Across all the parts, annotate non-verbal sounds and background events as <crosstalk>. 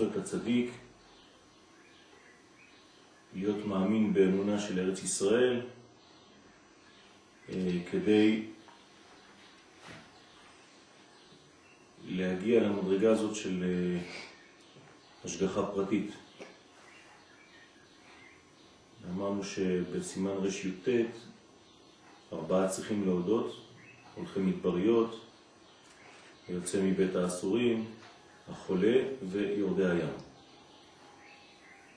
למצוא את הצדיק, להיות מאמין באמונה של ארץ ישראל, אה, כדי להגיע למדרגה הזאת של אה, השגחה פרטית. אמרנו שבסימן ר"ט ארבעה צריכים להודות, הולכי מדבריות, יוצא מבית האסורים, החולה ויורדי הים.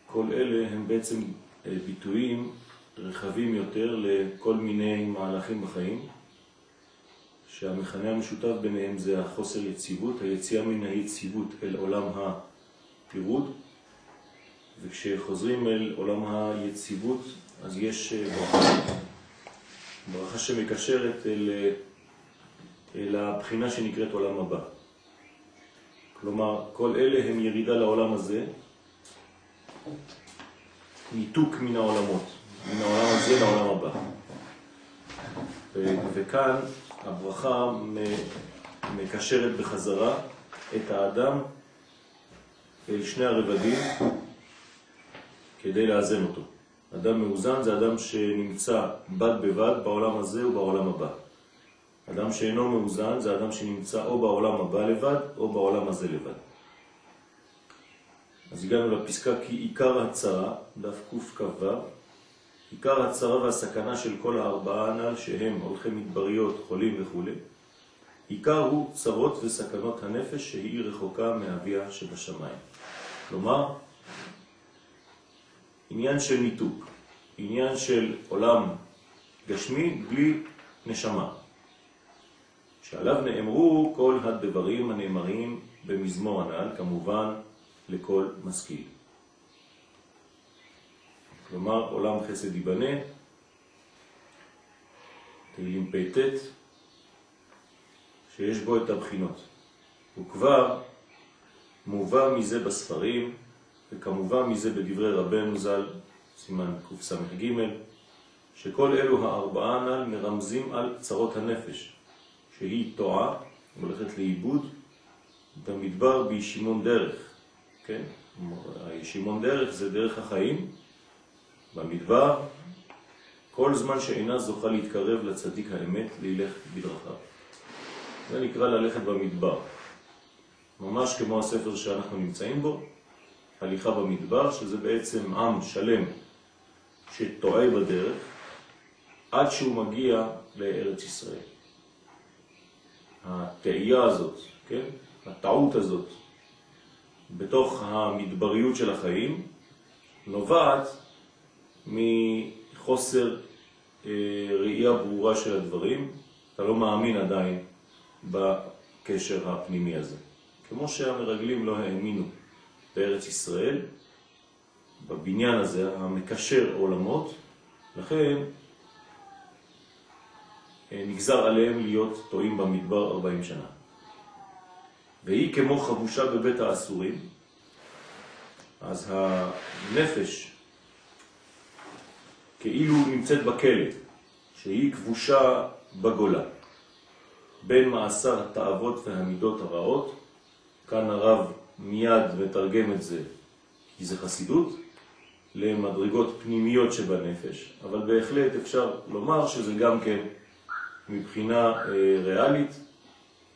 כל אלה הם בעצם אה, ביטויים רחבים יותר לכל מיני מהלכים בחיים, שהמכנה המשותף ביניהם זה החוסר יציבות, היציאה מן היציבות אל עולם הפירוד, וכשחוזרים אל עולם היציבות אז יש אה, ברכה, ברכה שמקשרת אל, אה, אל הבחינה שנקראת עולם הבא. כלומר, כל אלה הם ירידה לעולם הזה, ניתוק מן העולמות, מן העולם הזה לעולם הבא. וכאן הברכה מקשרת בחזרה את האדם אל שני הרבדים כדי לאזן אותו. אדם מאוזן זה אדם שנמצא בד בבד בעולם הזה ובעולם הבא. אדם שאינו מאוזן זה אדם שנמצא או בעולם הבא לבד או בעולם הזה לבד. אז הגענו לפסקה כי עיקר הצרה, דף קכ"ו, עיקר הצרה והסכנה של כל הארבעה הנ"ל שהם הולכי מדבריות, חולים וכו', עיקר הוא צרות וסכנות הנפש שהיא רחוקה מאביה שבשמיים. כלומר, עניין של ניתוק, עניין של עולם גשמי בלי נשמה, שעליו נאמרו כל הדברים הנאמרים במזמור הנ"ל, כמובן לכל משכיל. כלומר, עולם חסד ייבנה, תהילים פ"ט, שיש בו את הבחינות. הוא כבר מובא מזה בספרים, וכמובן מזה בדברי רבנו ז"ל, סימן קס"ג, שכל אלו הארבעה הנ"ל מרמזים על צרות הנפש, שהיא טועה, הולכת לאיבוד, במדבר בישימון דרך, כן? הישימון דרך זה דרך החיים, במדבר, כל זמן שאינה זוכה להתקרב לצדיק האמת, לילך בדרכיו. זה נקרא ללכת במדבר. ממש כמו הספר שאנחנו נמצאים בו, הליכה במדבר, שזה בעצם עם שלם שטועה בדרך, עד שהוא מגיע לארץ ישראל. התאייה הזאת, כן? הטעות הזאת, בתוך המדבריות של החיים, נובעת מחוסר אה, ראייה ברורה של הדברים, אתה לא מאמין עדיין בקשר הפנימי הזה. כמו שהמרגלים לא האמינו בארץ ישראל, בבניין הזה, המקשר עולמות, לכן נגזר עליהם להיות טועים במדבר 40 שנה. והיא כמו חבושה בבית האסורים, אז הנפש כאילו נמצאת בכלא, שהיא כבושה בגולה, בין מעשר התאוות והמידות הרעות, כאן הרב מיד מתרגם את זה, כי זה חסידות, למדרגות פנימיות שבנפש, אבל בהחלט אפשר לומר שזה גם כן מבחינה אה, ריאלית,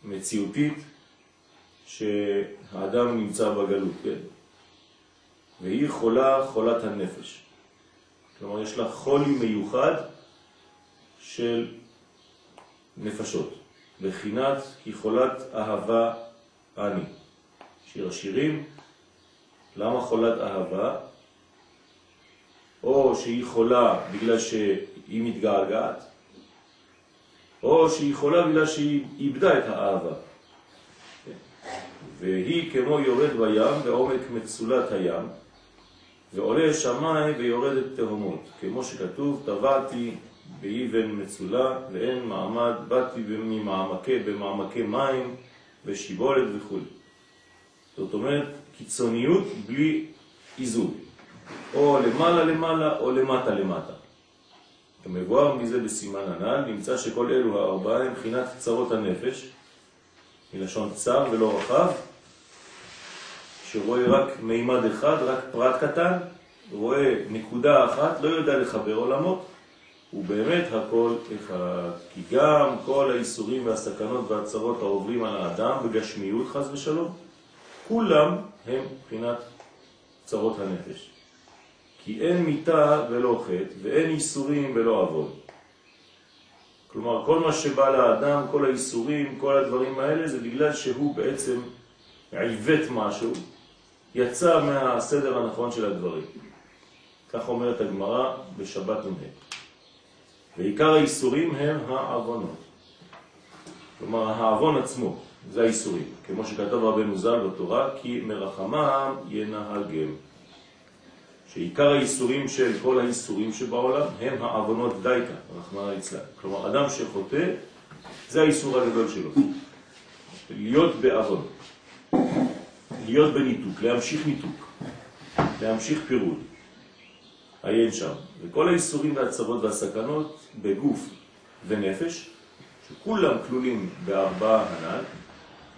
מציאותית, שהאדם נמצא בגלות, כן? והיא חולה חולת הנפש. כלומר, יש לה חולי מיוחד של נפשות, בחינת כי חולת אהבה אני. שיר השירים, למה חולת אהבה? או שהיא חולה בגלל שהיא מתגעגעת, או שהיא חולה בגלל שהיא איבדה את האהבה. והיא כמו יורד בים בעומק מצולת הים, ועולה שמיים ויורד את תהומות, כמו שכתוב, טבעתי באבן מצולה, ואין מעמד, באתי ממעמקי, במעמקי מים, ושיבולת וכו'. זאת אומרת, קיצוניות בלי איזון. או למעלה למעלה או למטה למטה. כמבואר מזה בסימן הנ"ל, נמצא שכל אלו הארבעה הם מבחינת צרות הנפש, מלשון צר ולא רחב, שרואה רק מימד אחד, רק פרט קטן, רואה נקודה אחת, לא יודע לחבר עולמות, הוא באמת הכל אחד. כי גם כל האיסורים והסכנות והצרות העוברים על האדם בגשמיות חז ושלום, כולם הם מבחינת צרות הנפש. כי אין מיטה ולא חטא, ואין איסורים ולא עבוד. כלומר, כל מה שבא לאדם, כל האיסורים, כל הדברים האלה, זה בגלל שהוא בעצם עיוות משהו, יצא מהסדר הנכון של הדברים. כך אומרת הגמרא בשבת נ"ה. ועיקר האיסורים הם העוונות. כלומר, העוון עצמו, זה האיסורים. כמו שכתב רבנו ז"ל בתורה, כי מרחמם ינהגם. שעיקר האיסורים של כל האיסורים שבעולם הם העוונות דייקה, רחמנא ליצלן. כלומר, אדם שחוטא, זה האיסור הגדול שלו. להיות בעוון, להיות בניתוק, להמשיך ניתוק, להמשיך פירוד. עיין שם. וכל האיסורים והצרות והסכנות בגוף ונפש, שכולם כלולים בארבעה הנ"ל,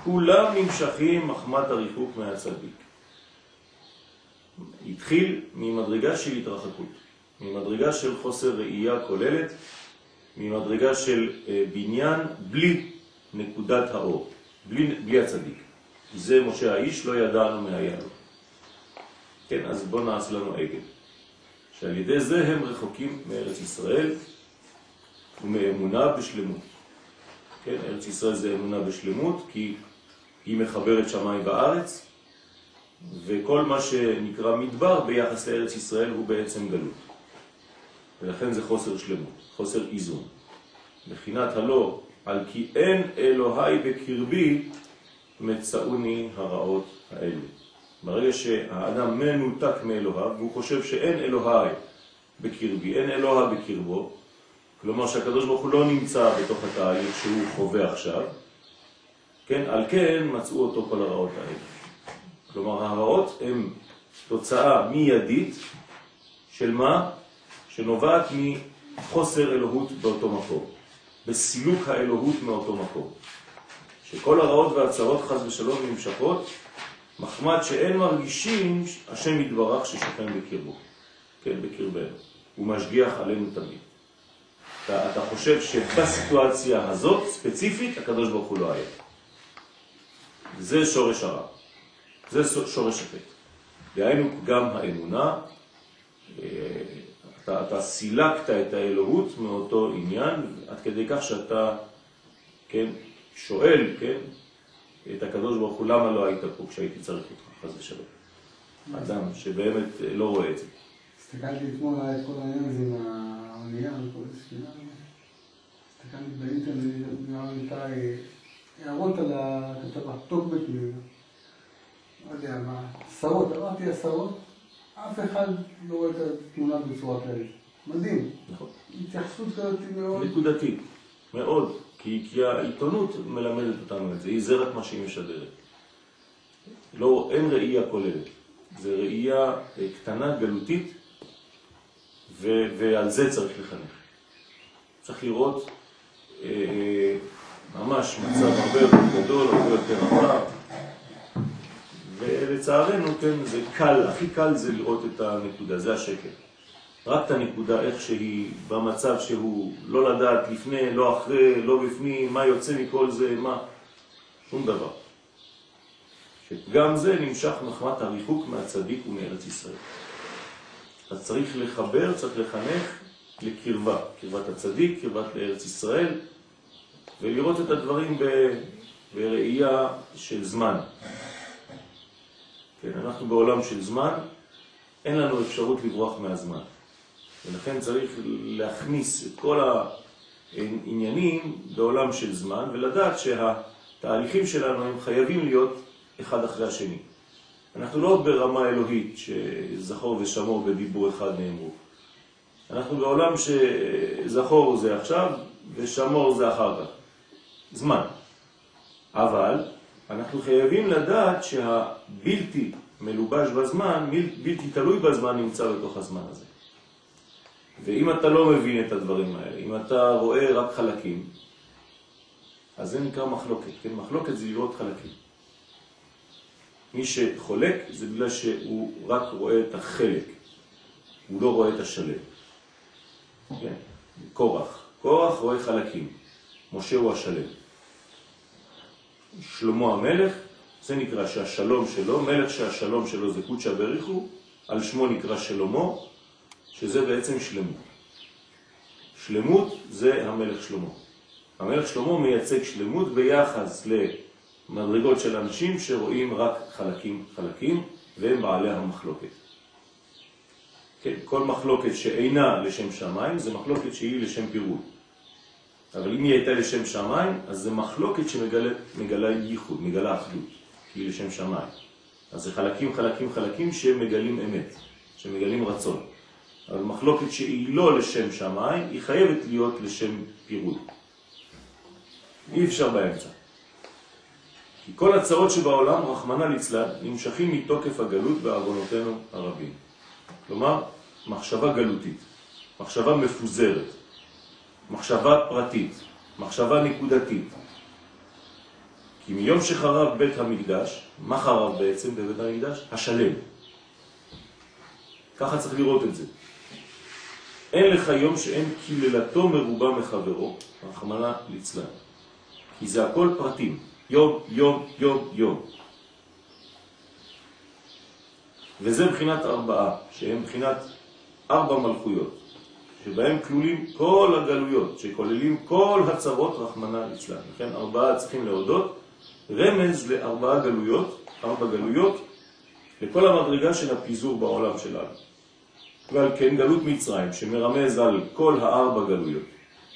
כולם נמשכים מחמת הריחוק מהצדיק. התחיל ממדרגה של התרחקות, ממדרגה של חוסר ראייה כוללת, ממדרגה של אה, בניין בלי נקודת האור, בלי, בלי הצדיק. זה משה האיש, לא ידענו מההיה לו. כן, אז בוא נעשה לנו עגל. שעל ידי זה הם רחוקים מארץ ישראל ומאמונה בשלמות. כן, ארץ ישראל זה אמונה בשלמות, כי היא מחברת שמיים בארץ, וכל מה שנקרא מדבר ביחס לארץ ישראל הוא בעצם גלות. ולכן זה חוסר שלמות, חוסר איזון. בחינת הלא, על כי אין אלוהי בקרבי, מצאוני הרעות האלו. ברגע שהאדם מנותק מאלוהיו, והוא חושב שאין אלוהי בקרבי, אין אלוה בקרבו, כלומר שהקדוש ברוך הוא לא נמצא בתוך התהליך שהוא חווה עכשיו, כן, על כן מצאו אותו כל הרעות האלה. כלומר הרעות הן תוצאה מיידית של מה? שנובעת מחוסר אלוהות באותו מקום, בסילוק האלוהות מאותו מקום. שכל הרעות והצרות חז ושלום נמשכות מחמד שאין מרגישים השם יתברך ששוכן בקרבו, כן, בקרבנו. הוא משגיח עלינו תמיד. אתה, אתה חושב שבסיטואציה הזאת, ספציפית, הקדוש ברוך הוא לא היה. זה שורש הרע. זה שורש החטא. דהיינו גם האמונה, אה, אתה, אתה סילקת את האלוהות מאותו עניין, עד כדי כך שאתה, כן, שואל, כן, את הקדוש ברוך הוא, למה לא היית פה כשהייתי צריך אותך, חס ושלום. אדם שבאמת לא רואה את זה. הסתכלתי אתמול על כל העניין הזה עם האונייה וכל הספינה. הסתכלתי באינטרנט, נראה לי הערות על הכתבה, טוקבק לא יודע מה, עשרות, אמרתי עשרות, אף אחד לא רואה את התמונה בצורה כללית. מדהים. נכון. התייחסות כזאת מאוד... נקודתית, מאוד. כי, כי העיתונות מלמדת אותנו את זה, היא זה רק מה שהיא משדרת. לא, אין ראייה כוללת, זה ראייה אה, קטנה, גלותית, ו, ועל זה צריך לחנך. צריך לראות אה, אה ממש מצב הרבה יותר גדול, הרבה יותר רחב, ולצערנו, כן, זה קל, הכי קל זה לראות את הנקודה, זה השקל. רק את הנקודה איך שהיא במצב שהוא לא לדעת לפני, לא אחרי, לא בפנים, מה יוצא מכל זה, מה, שום דבר. שגם זה נמשך מחמת הריחוק מהצדיק ומארץ ישראל. אז צריך לחבר, צריך לחנך לקרבה, קרבת הצדיק, קרבת לארץ ישראל, ולראות את הדברים בראייה של זמן. כן, אנחנו בעולם של זמן, אין לנו אפשרות לברוח מהזמן. ולכן צריך להכניס את כל העניינים בעולם של זמן, ולדעת שהתהליכים שלנו הם חייבים להיות אחד אחרי השני. אנחנו לא ברמה אלוהית שזכור ושמור בדיבור אחד נאמרו. אנחנו בעולם שזכור זה עכשיו ושמור זה אחר כך. זמן. אבל אנחנו חייבים לדעת שהבלתי מלובש בזמן, בלתי תלוי בזמן, נמצא בתוך הזמן הזה. ואם אתה לא מבין את הדברים האלה, אם אתה רואה רק חלקים, אז זה נקרא מחלוקת. כן? מחלוקת זה לראות חלקים. מי שחולק זה בגלל שהוא רק רואה את החלק, הוא לא רואה את השלם. כן? קורח. קורח רואה חלקים, משה הוא השלם. שלמה המלך, זה נקרא שהשלום שלו, מלך שהשלום שלו זה קודשא בריחו, על שמו נקרא שלמה, שזה בעצם שלמות. שלמות זה המלך שלמה. המלך שלמה מייצג שלמות ביחס למדרגות של אנשים שרואים רק חלקים חלקים, והם בעלי המחלוקת. כן, כל מחלוקת שאינה לשם שמיים זה מחלוקת שהיא לשם פירוד. אבל אם היא הייתה לשם שמיים, אז זה מחלוקת שמגלה ייחוד, מגלה אחדות, היא לשם שמיים. אז זה חלקים, חלקים, חלקים שמגלים אמת, שמגלים רצון. אבל מחלוקת שהיא לא לשם שמיים, היא חייבת להיות לשם פירוד. אי אפשר באמצע. כי כל הצעות שבעולם, רחמנא ליצלן, נמשכים מתוקף הגלות בעוונותינו הרבים. כלומר, מחשבה גלותית, מחשבה מפוזרת, מחשבה פרטית, מחשבה נקודתית. כי מיום שחרב בית המקדש, מה חרב בעצם בבית המקדש? השלם. ככה צריך לראות את זה. אין לך יום שאין קללתו מרובה מחברו, רחמנה ליצלן. כי זה הכל פרטים, יום, יום, יום, יום. וזה בחינת ארבעה, שהם בחינת ארבע מלכויות. שבהם כלולים כל הגלויות, שכוללים כל הצרות רחמנה ליצלן. לכן ארבעה צריכים להודות, רמז לארבעה גלויות, ארבע גלויות, לכל המדרגה של הפיזור בעולם שלנו. ועל כן גלות מצרים, שמרמז על כל הארבע גלויות,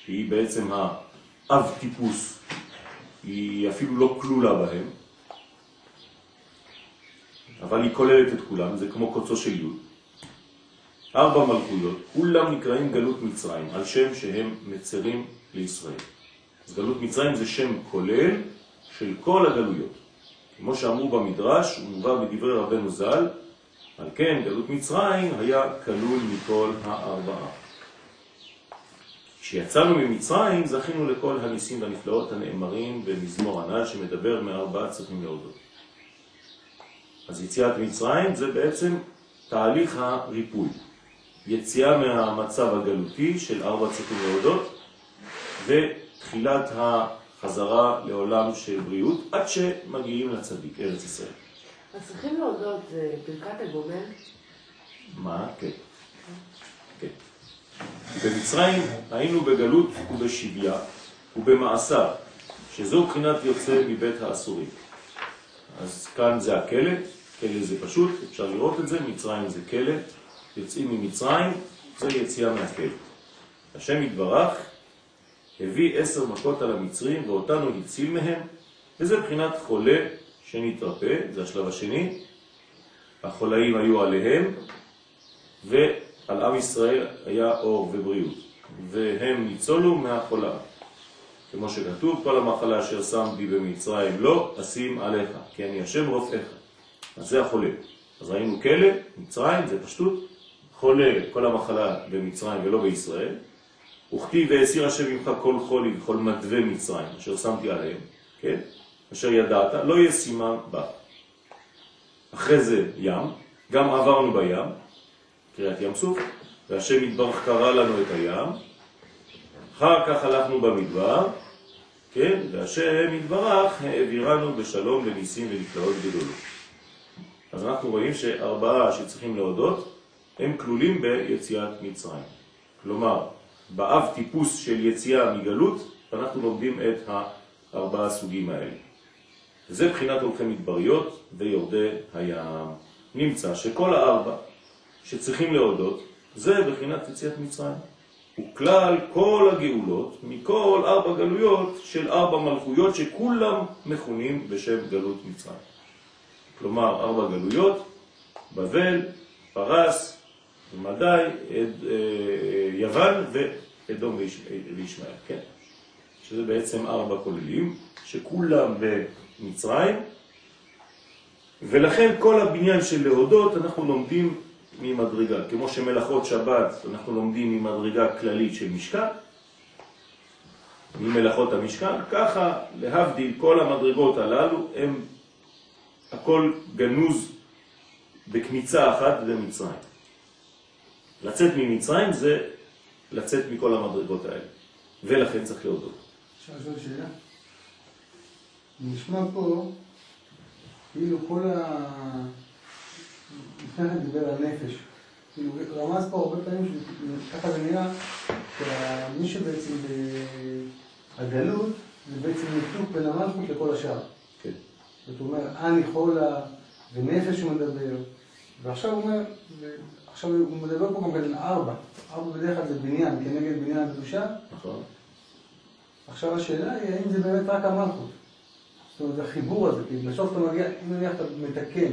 שהיא בעצם האב טיפוס, היא אפילו לא כלולה בהם, אבל היא כוללת את כולם, זה כמו קוצו של י'. ארבע מלכויות, כולם נקראים גלות מצרים, על שם שהם מצרים לישראל. אז גלות מצרים זה שם כולל של כל הגלויות. כמו שאמרו במדרש, הוא מובא בדברי רבנו ז"ל, על כן גלות מצרים היה כלול מכל הארבעה. כשיצאנו ממצרים זכינו לכל הניסים והנפלאות הנאמרים במזמור הנ"ל שמדבר מארבעה צריכים להודות. אז יציאת מצרים זה בעצם תהליך הריפוי. יציאה מהמצב הגלותי של ארבע צריכים להודות, ותחילת החזרה לעולם של בריאות, עד שמגיעים לצדיק, ארץ ישראל. אז צריכים להודות, זה ברכת הגומל? מה? כן. כן. במצרים היינו בגלות ובשביה ובמעשר, שזו בחינת יוצא מבית האסורים. אז כאן זה הכלא, כלא זה פשוט, אפשר לראות את זה, מצרים זה כלא, יוצאים ממצרים, זה יציאה מהכלא. השם יתברך הביא עשר מכות על המצרים ואותנו הציל מהם, וזה בחינת חולה שנתרפא, זה השלב השני. החולאים היו עליהם, ועל עם ישראל היה אור ובריאות, והם ניצולו מהחולה. כמו שכתוב, כל המחלה אשר שמתי במצרים לא אשים עליך, כי אני השם רופאיך. אז זה החולה. אז ראינו כלא, מצרים, זה פשטות, חולה כל המחלה במצרים ולא בישראל, וכתיב והסיר השם ממך כל חולי וכל מדווה מצרים, אשר שמתי עליהם, כן? אשר ידעת, לא יהיה סימן בה. אחרי זה ים, גם עברנו בים, קריאת ים סוף, והשם יתברך קרא לנו את הים, אחר כך הלכנו במדבר, כן? והשם יתברך העבירנו בשלום לניסים ונפלאות גדולות. אז אנחנו רואים שארבעה שצריכים להודות, הם כלולים ביציאת מצרים. כלומר, באב טיפוס של יציאה מגלות, אנחנו לומדים את הארבעה סוגים האלה. זה בחינת הולכי מדבריות ויורדי הים. נמצא שכל הארבע שצריכים להודות, זה בחינת יציאת מצרים. הוא כלל כל הגאולות מכל ארבע גלויות של ארבע מלכויות שכולם מכונים בשם גלות מצרים. כלומר, ארבע גלויות, בבל, פרס, ומדי, עד, אה, יוון ואדום וישמעאל, כן? שזה בעצם ארבע כוללים, שכולם במצרים, ולכן כל הבניין של להודות אנחנו לומדים ממדרגה, כמו שמלאכות שבת אנחנו לומדים ממדרגה כללית של משכן, ממלאכות המשכן, ככה להבדיל כל המדרגות הללו הם הכל גנוז בקמיצה אחת במצרים. לצאת ממצרים זה לצאת מכל המדרגות האלה, ולכן צריך להודות. אפשר לשאול שאלה? נשמע פה כאילו כל ה... לפני כן דיבר על נפש. כאילו רמז פה הרבה פעמים, ככה זה נראה, שמי שבעצם הגלות זה בעצם ניתוק בין המלכות לכל השאר. כן. זאת אומרת, אני חולה ונפש הוא מדבר, ועכשיו הוא אומר, עכשיו הוא מדבר פה גם בין ארבע. ארבע בדרך כלל זה בניין, כנגד בניין הקדושה. נכון. עכשיו השאלה היא, האם זה באמת רק המלכות? זאת אומרת, החיבור הזה, כי בסוף אתה מגיע, אם נניח אתה מתקן,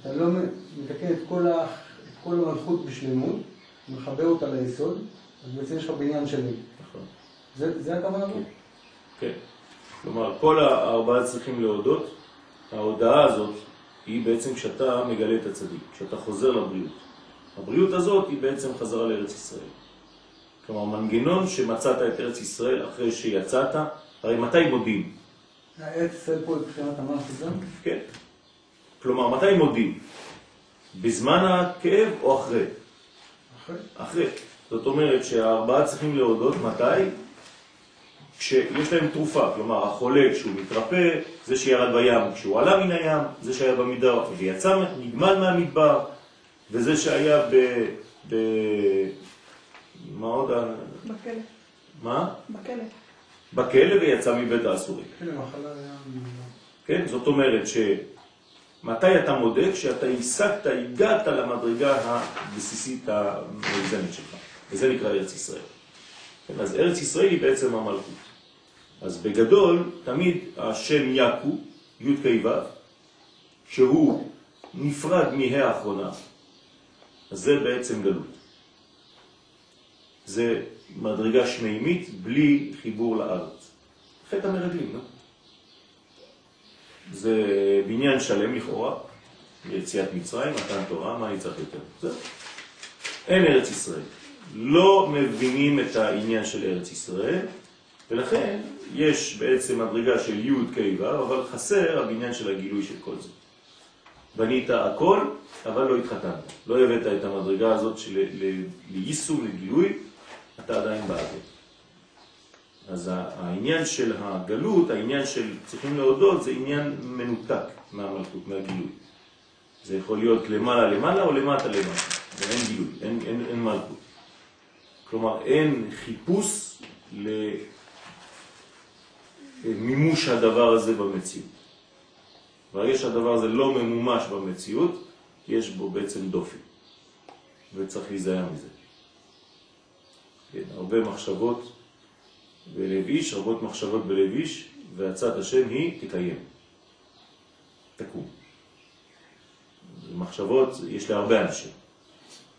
אתה לא מתקן את כל, ה, את כל המלכות בשלמות, מחבר אותה ליסוד, אז בעצם יש לך בניין שלם. נכון. זה, זה הכוונה פה? כן. כלומר, כל הארבעה צריכים להודות. ההודעה הזאת היא בעצם כשאתה מגלה את הצדיק, כשאתה חוזר לבריאות. הבריאות הזאת היא בעצם חזרה לארץ ישראל. כלומר, מנגנון שמצאת את ארץ ישראל אחרי שיצאת, הרי מתי מודים? ארץ ישראל פה מבחינת המלכות גם? כן. כלומר, מתי מודים? בזמן הכאב או אחרי? אחרי. אחרי. זאת אומרת שהארבעה צריכים להודות מתי? כשיש להם תרופה, כלומר החולה כשהוא מתרפא, זה שירד בים כשהוא עלה מן הים, זה שהיה במדבר ויצא, נגמל מהמדבר, וזה שהיה ב... ב... מה עוד? בכלא. מה? בכלא. בכלא ויצא מבית האסורים. כן. כן? זאת אומרת שמתי אתה מודה? כשאתה השגת, הגעת למדרגה הבסיסית המאוזנת שלך, וזה נקרא ארץ ישראל. כן? אז ארץ ישראל היא בעצם המלכות. אז בגדול, תמיד השם יקו, י' כ' ו', שהוא נפרד מה' האחרונה, אז זה בעצם גלות. זה מדרגה שמימית בלי חיבור לארץ. חטא המרגלים, לא? זה בניין שלם לכאורה, יציאת מצרים, מתן תורה, מה אני צריך יותר? זהו. אין ארץ ישראל. לא מבינים את העניין של ארץ ישראל, ולכן יש בעצם מדרגה של י' כ' ו', אבל חסר הבניין של הגילוי של כל זה. בנית הכל, אבל לא התחתנת. לא הבאת את המדרגה הזאת של ליישום, לגילוי, אתה עדיין באוויר. אז העניין של הגלות, העניין של צריכים להודות, זה עניין מנותק מהמלכות, מהגילוי. זה יכול להיות למעלה למעלה או למטה למטה, ואין גילוי, אין, אין, אין מלכות. כלומר, אין חיפוש למימוש הדבר הזה במציאות. ברגע שהדבר הזה לא ממומש במציאות, יש בו בעצם דופי, וצריך להיזהר מזה. כן, הרבה מחשבות בלב איש, רבות מחשבות בלב איש, והצעת השם היא תקיים, תקום. מחשבות, יש להרבה אנשים,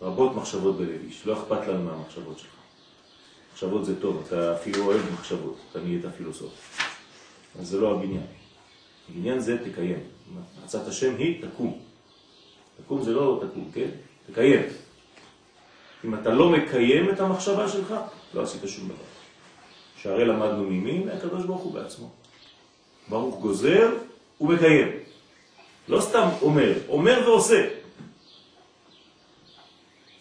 רבות מחשבות בלב איש, לא אכפת לנו מהמחשבות שלך. מחשבות זה טוב, אתה אפילו אוהב מחשבות, אתה נהיית פילוסוף. אז זה לא הבניין. הבניין זה תקיים. הצעת השם היא תקום. תקום זה לא תקום, כן? תקיים. אם אתה לא מקיים את המחשבה שלך, לא עשית שום דבר. שהרי למדנו ממי? מהקדוש ברוך הוא בעצמו. ברוך גוזר ומקיים. לא סתם אומר, אומר ועושה.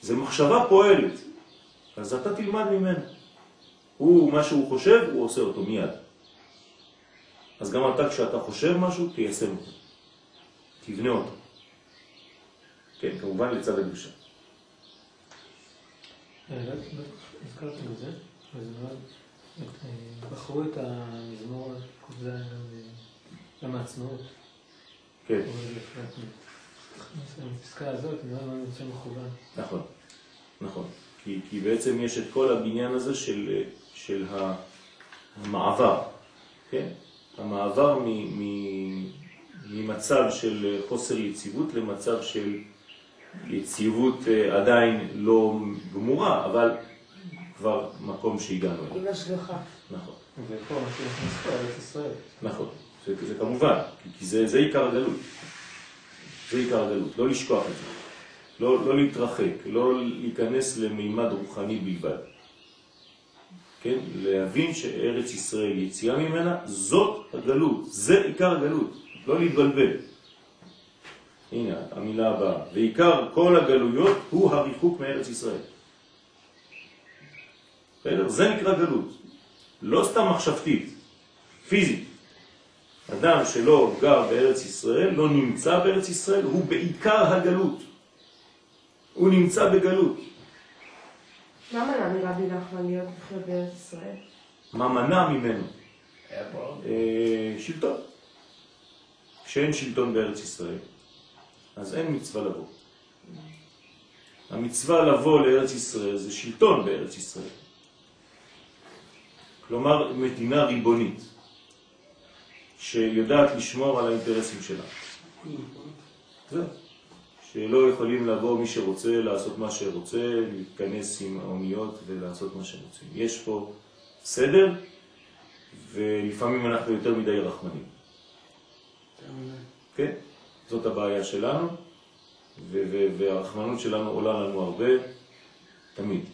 זה מחשבה פועלת. אז אתה תלמד ממנו. הוא, מה שהוא חושב, הוא עושה אותו מיד. אז גם אתה, כשאתה חושב משהו, תיישם אותו. תבנה אותו. כן, כמובן לצד הקדושה. אה, הזכרתם את זה, אה, בחרו את המזמור ק"ז גם העצמאות. כן. בפסקה הזאת, נראה מה נמצא מכוון. נכון, נכון. כי, כי בעצם יש את כל הבניין הזה של, של המעבר, כן? המעבר מ, מ, ממצב של חוסר יציבות למצב של יציבות אה, עדיין לא גמורה, אבל כבר מקום שהגענו אליו. עם השגחה. נכון, ופה משיח נכנס לארץ ישראל. נכון. זה, זה כמובן, כי- כי זה, זה עיקר הגלות. זה עיקר הגלות, לא לשכוח את זה. לא, לא להתרחק, לא להיכנס למימד רוחני בלבד. כן? להבין שארץ ישראל, יציאה ממנה, זאת הגלות, זה עיקר הגלות, לא להתבלבל. הנה המילה הבאה, ועיקר כל הגלויות הוא הריחוק מארץ ישראל. בסדר? זה נקרא גלות, לא סתם מחשבתית, פיזית. אדם שלא גר בארץ ישראל, לא נמצא בארץ ישראל, הוא בעיקר הגלות. הוא נמצא בגלות. מה מנע מרבי נחמן להיות לחיות בארץ ישראל? מה מנע ממנו? אה, שלטון. כשאין שלטון בארץ ישראל, אז אין מצווה לבוא. המצווה לבוא לארץ ישראל זה שלטון בארץ ישראל. כלומר, מדינה ריבונית, שיודעת לשמור על האינטרסים שלה. זהו. שלא יכולים לבוא מי שרוצה לעשות מה שרוצה, להתכנס עם האוניות ולעשות מה שרוצים. יש פה סדר, ולפעמים אנחנו יותר מדי רחמנים. כן? זאת הבעיה שלנו, והרחמנות שלנו עולה לנו הרבה, תמיד.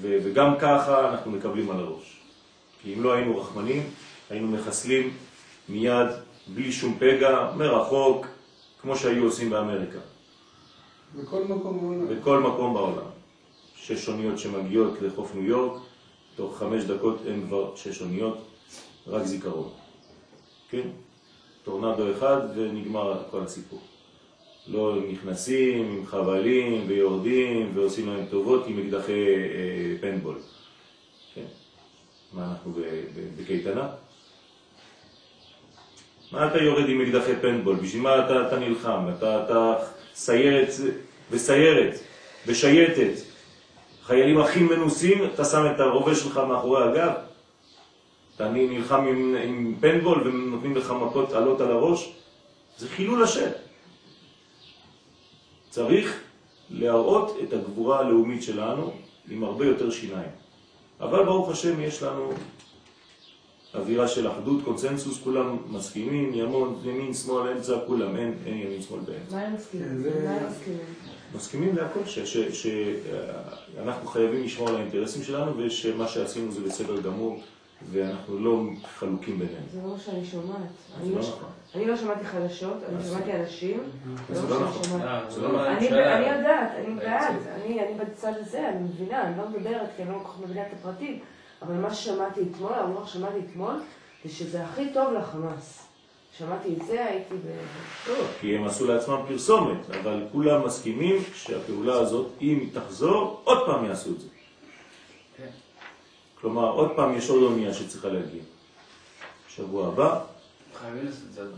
וגם ככה אנחנו מקבלים על הראש. כי אם לא היינו רחמנים, היינו מחסלים מיד, בלי שום פגע, מרחוק, כמו שהיו עושים באמריקה, בכל מקום בעולם. בכל מקום בעולם. שש אוניות שמגיעות לחוף ניו יורק, תוך חמש דקות אין כבר שש אוניות, רק זיכרון. כן? טורנדו אחד ונגמר כל הסיפור. לא נכנסים עם חבלים ויורדים ועושים להם טובות עם אקדחי אה, פנבול. כן? מה אנחנו בקייטנה? מה אתה יורד עם אקדחי פנבול? בשביל מה אתה, אתה נלחם? אתה, אתה סיירת וסיירת ושייטת. חיילים הכי מנוסים, אתה שם את הרובה שלך מאחורי הגב? אתה נלחם עם, עם פנבול ונותנים לך מכות עלות על הראש? זה חילול השם. צריך להראות את הגבורה הלאומית שלנו עם הרבה יותר שיניים. אבל ברוך השם יש לנו אווירה של אחדות, קונצנזוס, כולם מסכימים, ימון, ימין, שמאל, אמצע, כולם, אין, אין ימין, שמאל באמצע. מה הם מסכימים? כן, מה הם מסכימים? מסכימים להכל, שאנחנו חייבים לשמור על האינטרסים שלנו ושמה שעשינו זה בסדר גמור ואנחנו לא חלוקים ביניהם. זה לא מה שאני שומעת. אני לא לא נכון. אני לא שמעתי חדשות, אני שמעתי אנשים. זה לא לא נכון. אה, אני יודעת, אני. בעד, אני אני בצד הזה, אני מבינה, אני לא מדברת כי אני לא כל כך מבינה את הפרטים, אבל מה ששמעתי אתמול, הרוח שמעתי אתמול, זה שזה הכי טוב לחמאס. שמעתי את זה, הייתי ב... טוב, כי הם עשו לעצמם פרסומת, אבל כולם מסכימים שהפעולה הזאת, אם היא תחזור, עוד פעם יעשו את זה. כן. כלומר, עוד פעם יש עוד אונייה שצריכה להגיע. שבוע הבא.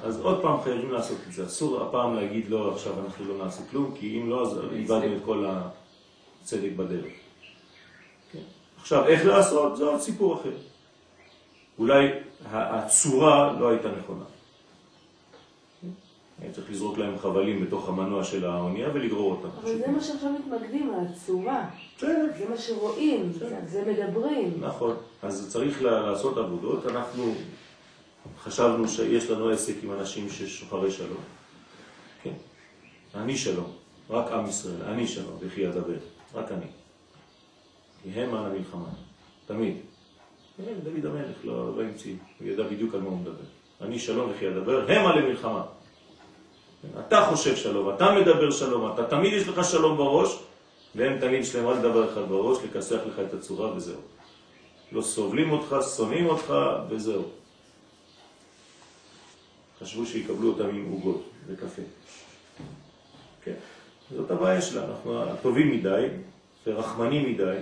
אז עוד פעם חייבים לעשות את זה. אסור הפעם להגיד לא, עכשיו אנחנו לא נעשה כלום, כי אם לא, אז איבדנו את כל הצדק בדרך. כן. עכשיו, איך לעשות? זה עוד סיפור אחר. אולי הצורה לא הייתה נכונה. היה צריך לזרוק להם חבלים בתוך המנוע של האונייה ולגרור אותם. אבל זה מה שעכשיו מתמקדים, הצורה. בסדר. זה מה שרואים, זה- על זה מדברים. נכון, אז צריך לעשות עבודות. אנחנו חשבנו שיש לנו עסק עם אנשים ששוחרי שלום. כן, אני שלום, רק עם ישראל, אני שלום, וכי אדבר, רק אני. כי על המלחמה, תמיד. כן, דוד המלך לא, לא המציא, הוא ידע בדיוק על מה הוא מדבר. אני שלום וכי אדבר, הם על המלחמה. כן, אתה חושב שלום, אתה מדבר שלום, אתה תמיד יש לך שלום בראש, והם תמיד יש להם רק דבר אחד בראש, לכסח לך את הצורה וזהו. לא סובלים אותך, שונאים אותך, וזהו. חשבו שיקבלו אותם עם עוגות וקפה. כן, זאת הבעיה שלנו, אנחנו טובים מדי ורחמנים מדי.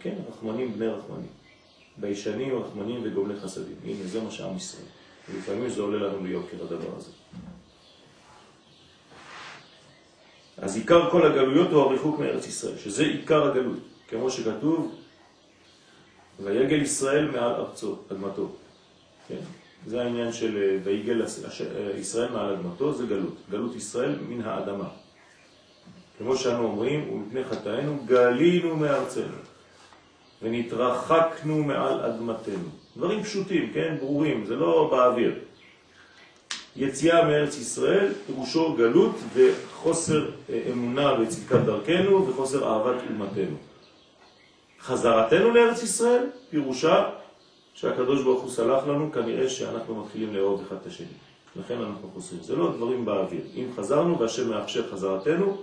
כן, רחמנים בני רחמנים. ביישנים, רחמנים וגומלי חסדים. הנה, זה מה שעם ישראל. ולפעמים זה עולה לנו ביוקר הדבר הזה. אז עיקר כל הגלויות הוא הריחוק מארץ ישראל, שזה עיקר הגלות, כמו שכתוב, ויגל ישראל מעל ארצו, אדמתו. כן? זה העניין של אה, ויגל אה, ישראל מעל אדמתו, זה גלות. גלות ישראל מן האדמה. כמו שאנו אומרים, ומפני חטאינו גלינו מארצנו, ונתרחקנו מעל אדמתנו. דברים פשוטים, כן? ברורים, זה לא באוויר. יציאה מארץ ישראל, פירושו גלות וחוסר אה, אמונה בצדקת דרכנו וחוסר אהבת אומתנו. חזרתנו לארץ ישראל, פירושה שהקדוש ברוך הוא סלח לנו, כנראה שאנחנו מתחילים לאהוב אחד את השני. לכן אנחנו חוזרים. זה לא דברים באוויר. אם חזרנו והשם מאפשר חזרתנו,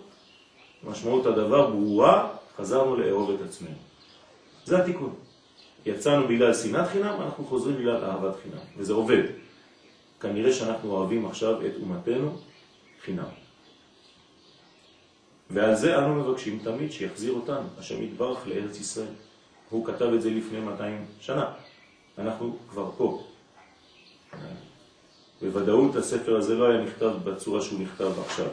משמעות הדבר ברורה, חזרנו לאהוב את עצמנו. זה התיקון. יצאנו בגלל שנאת חינם, אנחנו חוזרים בגלל אהבת חינם, וזה עובד. כנראה שאנחנו אוהבים עכשיו את אומתנו חינם. ועל זה אנו מבקשים תמיד שיחזיר אותנו, השם יתברך לארץ ישראל. הוא כתב את זה לפני 200 שנה. אנחנו כבר פה. בוודאות הספר הזה לא היה נכתב בצורה שהוא נכתב עכשיו,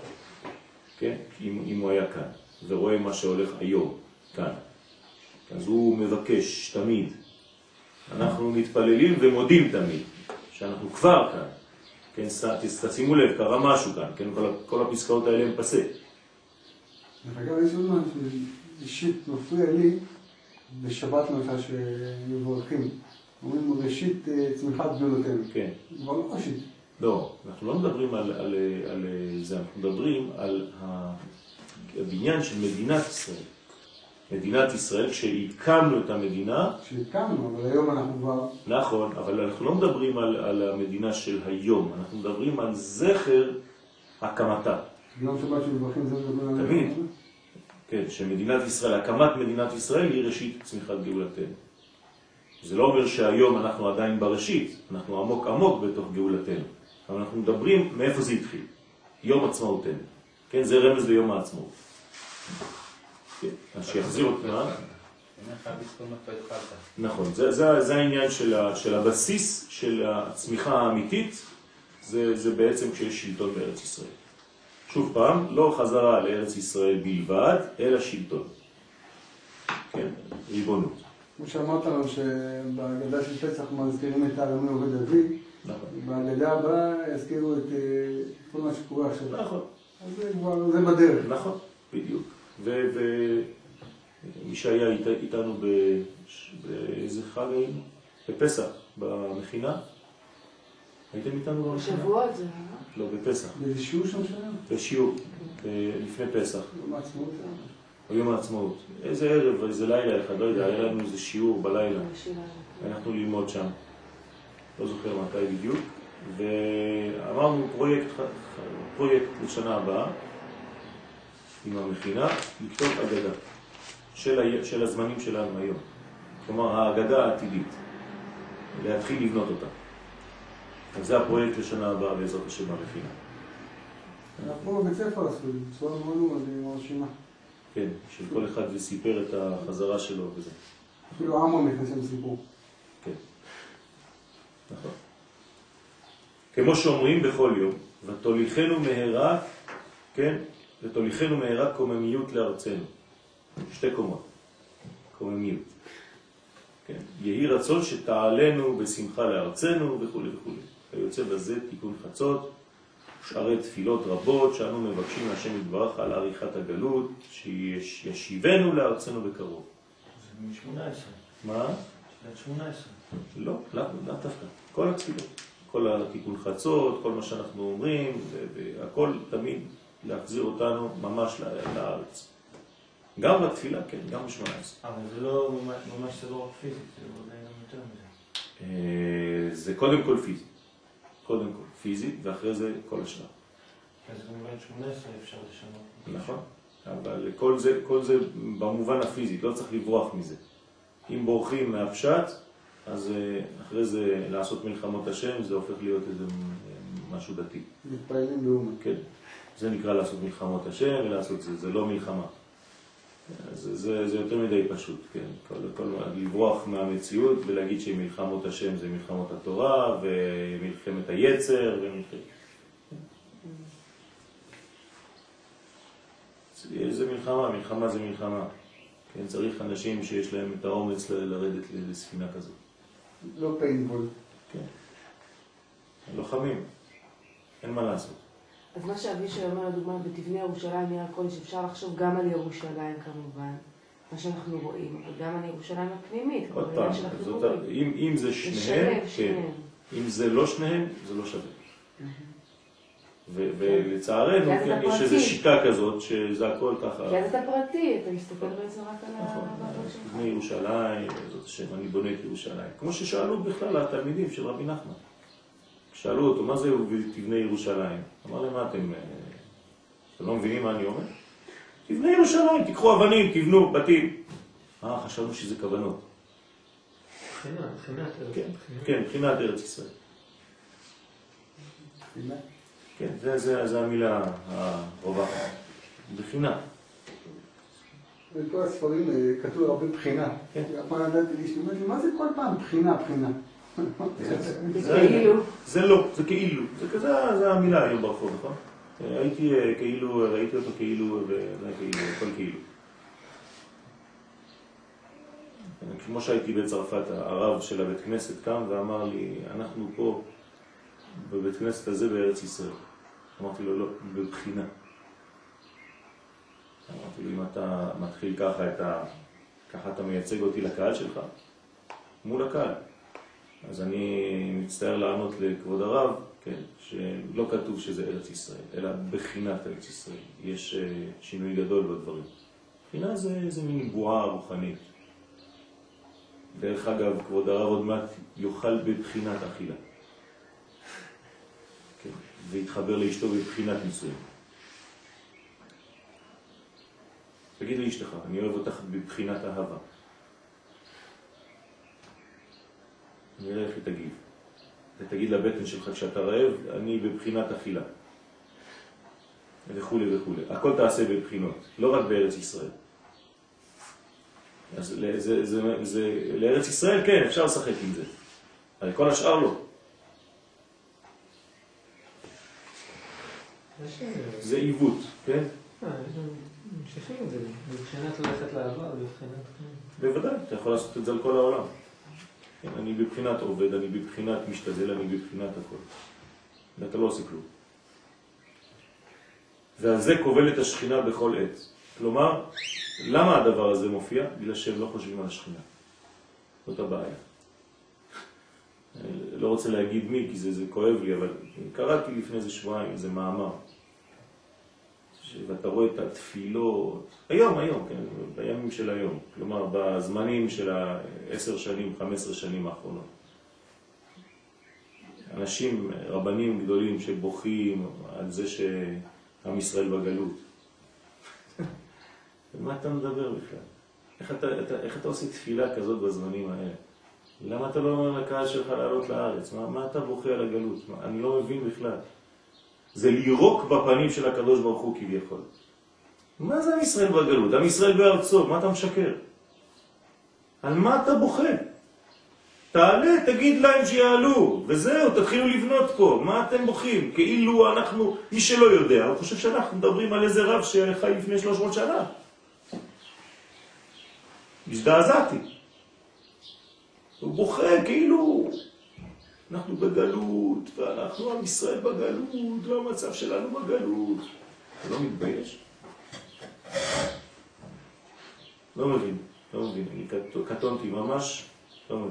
כן? אם, אם הוא היה כאן, ורואה מה שהולך היום, כאן. אז הוא מבקש תמיד. אנחנו מתפללים ומודים תמיד, שאנחנו כבר כאן. כן, תשימו לב, קרה משהו כאן, כן, כל, כל הפסקאות האלה הם פסה. דרך אגב, עוד משהו אישית מפריע לי, בשבת למשל שמברכים. אומרים ראשית אה, צמיחת גדולותינו. כן. כבר לא ראשית. לא, אנחנו לא מדברים על, על, על זה, אנחנו מדברים על הבניין של מדינת ישראל. מדינת ישראל, כשהקמנו את המדינה... כשהקמנו, אבל היום אנחנו כבר... נכון, אבל אנחנו לא מדברים על, על המדינה של היום, אנחנו מדברים על זכר הקמתה. ביום שבת שמברכים זה מדברים על... תמיד. כן, שמדינת ישראל, הקמת מדינת ישראל היא ראשית צמיחת גאולתנו. זה לא אומר שהיום אנחנו עדיין בראשית, אנחנו עמוק עמוק בתוך גאולתנו. אבל אנחנו מדברים מאיפה זה התחיל. יום עצמאותנו. כן, זה רמז ליום העצמאות. כן, אז שיחזיר אותנו. נכון, זה, זה, זה העניין של, ה, של הבסיס של הצמיחה האמיתית, זה, זה בעצם כשיש שלטון בארץ ישראל. שוב פעם, לא חזרה לארץ ישראל בלבד, אלא שלטון. כן, ריבונות. כמו שאמרת לנו שבהגדה של פסח מזכירים את העלמי עובד אבי, נכון. בהגדה הבאה יזכירו את אה, כל מה שקורה עכשיו. נכון. אז זה כבר, זה בדרך. נכון, בדיוק. ומי שהיה איתנו באיזה חג היינו? בפסח, במכינה. הייתם איתנו במכינה? בשבוע זה, לא, בפסח. באיזה שיעור שם שהיה? בשיעור, אה, לפני פסח. יום העצמאות. יום העצמאות. איזה ערב, איזה לילה אחד, לא יודע, היה לנו איזה שיעור בלילה. הלכנו ללמוד שם. לא זוכר מתי בדיוק. ואמרנו פרויקט, פרויקט לשנה הבאה, עם המכינה, לכתוב אגדה של, של הזמנים שלנו היום. כלומר, האגדה העתידית. להתחיל לבנות אותה. אז זה הפרויקט לשנה הבאה בעזרת השם המכינה. אנחנו בבית ספר עשו, בצורה מאוד מרשימה. כן, של כל אחד סיפר את החזרה שלו וזה. אפילו עמרם נכנס לסיפור. כן, נכון. כמו שאומרים בכל יום, ותוליכנו מהרה, כן, ותוליכנו מהרה קוממיות לארצנו. שתי קומות, קוממיות. כן, יהי רצון שתעלנו בשמחה לארצנו וכו' וכו'. היוצא בזה תיקון חצות, שארי תפילות רבות שאנו מבקשים מהשם יתברך על עריכת הגלות, שישיבנו לארצנו בקרוב. זה מ-18. מה? שנת 18. לא, לא, לא דווקא. כל התפילות. כל התיקון חצות, כל מה שאנחנו אומרים, והכל תמיד להחזיר אותנו ממש לארץ. גם בתפילה, כן, גם ב-18. אבל זה לא ממש זה לא רק פיזית, זה אולי גם יותר מזה. אה, זה קודם כל פיזית. קודם כל פיזית, ואחרי זה כל השאר. אז במובן 18 אפשר לשנות. נכון, אבל כל זה, כל זה במובן הפיזי, לא צריך לברוח מזה. אם בורחים מהפשט, אז אה, אחרי זה לעשות מלחמות השם, זה הופך להיות איזה משהו דתי. מתפעלים לאומן. כן, זה נקרא לעשות מלחמות השם ולעשות זה, זה לא מלחמה. זה, זה, זה יותר מדי פשוט, כן. כל, כל, לברוח מהמציאות ולהגיד שמלחמות השם זה מלחמות התורה ומלחמת היצר ומלחמת... איזה מלחמה? מלחמה זה מלחמה. כן, צריך אנשים שיש להם את האומץ לרדת לספינה כזאת. לא פיינבול. כן. לוחמים, אין מה לעשות. אז מה שאבישי אומר, לדוגמה, בתבנה ירושלים עיר הקודש, אפשר לחשוב גם על ירושלים כמובן, מה שאנחנו רואים, אבל גם על ירושלים הפנימית, עוד פעם, זאת. אם, אם זה שניהם, כן. שניהם. אם זה לא שניהם, זה לא שווה. ו- ולצערנו, כן, יש איזו. שיטה כזאת, שזה הכל ככה. כי אז אתה פרטי, אתה מסתכל בעצם רק על נכון, העבודה שלך. תבנה ירושלים, זאת השם, אני בונה את ירושלים. כמו ששאלו בכלל התלמידים של רבי נחמן. שאלו אותו, מה זה תבנה ירושלים? אמר להם, מה אתם, אה, אתם לא מבינים מה אני אומר? תבנה ירושלים, תיקחו אבנים, תבנו בתים. אה, חשבנו שזה כוונות. מבחינה, מבחינת ארץ. כן, מבחינת- כן, מבחינת ארץ ישראל. כן, זה, זה, זה המילה הרווחת. בחינה. בכל הספרים אה, כתוב הרבה בחינה. כן. מה זה כל פעם בחינה, בחינה? זה כאילו, זה לא, זה כאילו. זה כזה, זה המילה היום ברחוב, נכון? אה, הייתי אה, כאילו, ראיתי אותו כאילו, וזה כאילו, הכל כאילו. אה, כמו שהייתי בצרפת, הרב של הבית כנסת קם ואמר לי, אנחנו פה בבית כנסת הזה בארץ ישראל. אמרתי לו, לא, בבחינה. אמרתי לו, אם אתה מתחיל ככה. ככה אתה מייצג אותי לקהל שלך, מול הקהל. אז אני מצטער לענות לכבוד הרב, כן, שלא כתוב שזה ארץ ישראל, אלא בחינת ארץ ישראל. יש אה, שינוי גדול בדברים. בחינה זה, זה מין בועה רוחנית. דרך אגב, כבוד הרב עוד מעט יאכל בבחינת אכילה. כן, ויתחבר לאשתו בבחינת נישואים. תגיד לאשתך, אני אוהב אותך בבחינת אהבה. נראה איך היא תגיב. ותגיד לבטן שלך כשאתה רעב, אני בבחינת אכילה. וכו' וכו'. הכל תעשה בבחינות, לא רק בארץ ישראל. אז ל- זה, זה, זה, לארץ ישראל כן, אפשר לשחק עם זה. אבל כל השאר לא. אה, זה עיוות, כן? אה, ממשיכים את זה, מבחינת ללכת לעבר, מבחינת... בוודאי, אתה יכול לעשות את זה על כל העולם. כן, אני בבחינת עובד, אני בבחינת משתדל, אני בבחינת הכל. ואתה לא עושה כלום. ועל זה כובלת השכינה בכל עת. כלומר, למה הדבר הזה מופיע? בגלל שהם לא חושבים על השכינה. זאת הבעיה. לא רוצה להגיד מי, כי זה, זה כואב לי, אבל קראתי לפני איזה שבועיים איזה מאמר. ואתה רואה את התפילות, היום, היום, כן, בימים של היום, כלומר בזמנים של העשר שנים, חמש עשרה שנים האחרונות. אנשים, רבנים גדולים שבוכים על זה שעם ישראל בגלות. <laughs> מה אתה מדבר בכלל? איך אתה, אתה, איך אתה עושה תפילה כזאת בזמנים האלה? למה אתה לא אומר לקהל שלך לעלות לארץ? מה, מה אתה בוכה על הגלות? מה, אני לא מבין בכלל. זה לירוק בפנים של הקדוש ברוך הוא כביכול. מה זה עם ישראל בגלות? עם ישראל בארצו, מה אתה משקר? על מה אתה בוכה? תעלה, תגיד להם שיעלו, וזהו, תתחילו לבנות פה. מה אתם בוכים? כאילו אנחנו, מי שלא יודע, הוא חושב שאנחנו מדברים על איזה רב שחי לפני 300 שנה. הזדעזעתי. הוא בוכה כאילו אנחנו בגלות, ואנחנו עם ישראל בגלות, והמצב שלנו בגלות. אתה לא מתבייש? לא מבין, לא מבין. אני קט- קטונתי ממש, לא מבין.